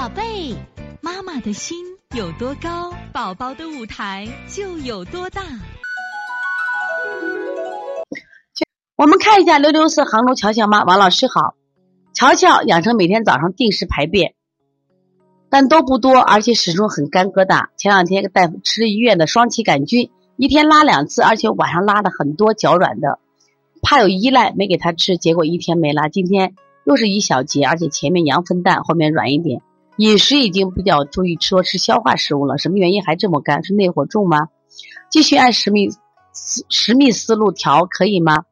宝贝，妈妈的心有多高，宝宝的舞台就有多大。我们看一下六六四杭州乔乔妈王老师好，乔乔养成每天早上定时排便，但都不多，而且始终很干疙瘩。前两天大夫吃医院的双歧杆菌，一天拉两次，而且晚上拉的很多，脚软的，怕有依赖，没给他吃，结果一天没拉。今天又是一小节，而且前面羊粪蛋，后面软一点。饮食已经比较注意说吃消化食物了，什么原因还这么干？是内火重吗？继续按十密思十米思路调可以吗？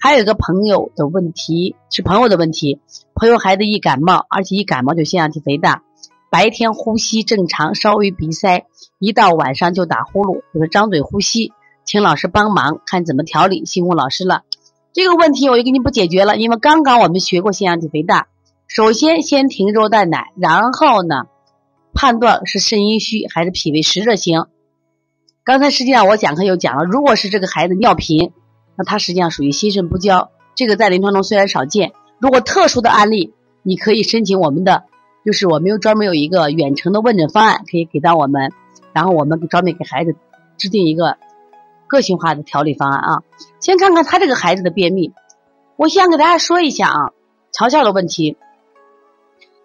还有一个朋友的问题是朋友的问题，朋友孩子一感冒，而且一感冒就腺样体肥大，白天呼吸正常，稍微鼻塞，一到晚上就打呼噜，就是张嘴呼吸，请老师帮忙看怎么调理，辛苦老师了。这个问题我就给你不解决了，因为刚刚我们学过腺样体肥大。首先，先停肉蛋奶，然后呢，判断是肾阴虚还是脾胃湿热型。刚才实际上我讲课又讲了，如果是这个孩子尿频，那他实际上属于心肾不交。这个在临床中虽然少见，如果特殊的案例，你可以申请我们的，就是我们有专门有一个远程的问诊方案，可以给到我们，然后我们专门给孩子制定一个个性化的调理方案啊。先看看他这个孩子的便秘，我想给大家说一下啊，乔乔的问题。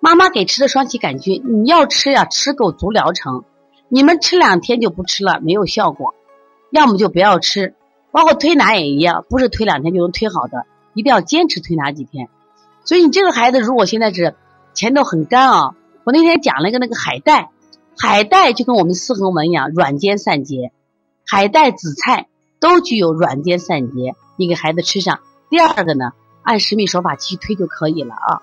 妈妈给吃的双歧杆菌，你要吃呀，吃够足疗程。你们吃两天就不吃了，没有效果，要么就不要吃。包括推拿也一样，不是推两天就能推好的，一定要坚持推拿几天。所以你这个孩子如果现在是前头很干啊，我那天讲了一个那个海带，海带就跟我们四横纹一样，软坚散结。海带、紫菜都具有软坚散结，你给孩子吃上。第二个呢，按十米手法继续推就可以了啊。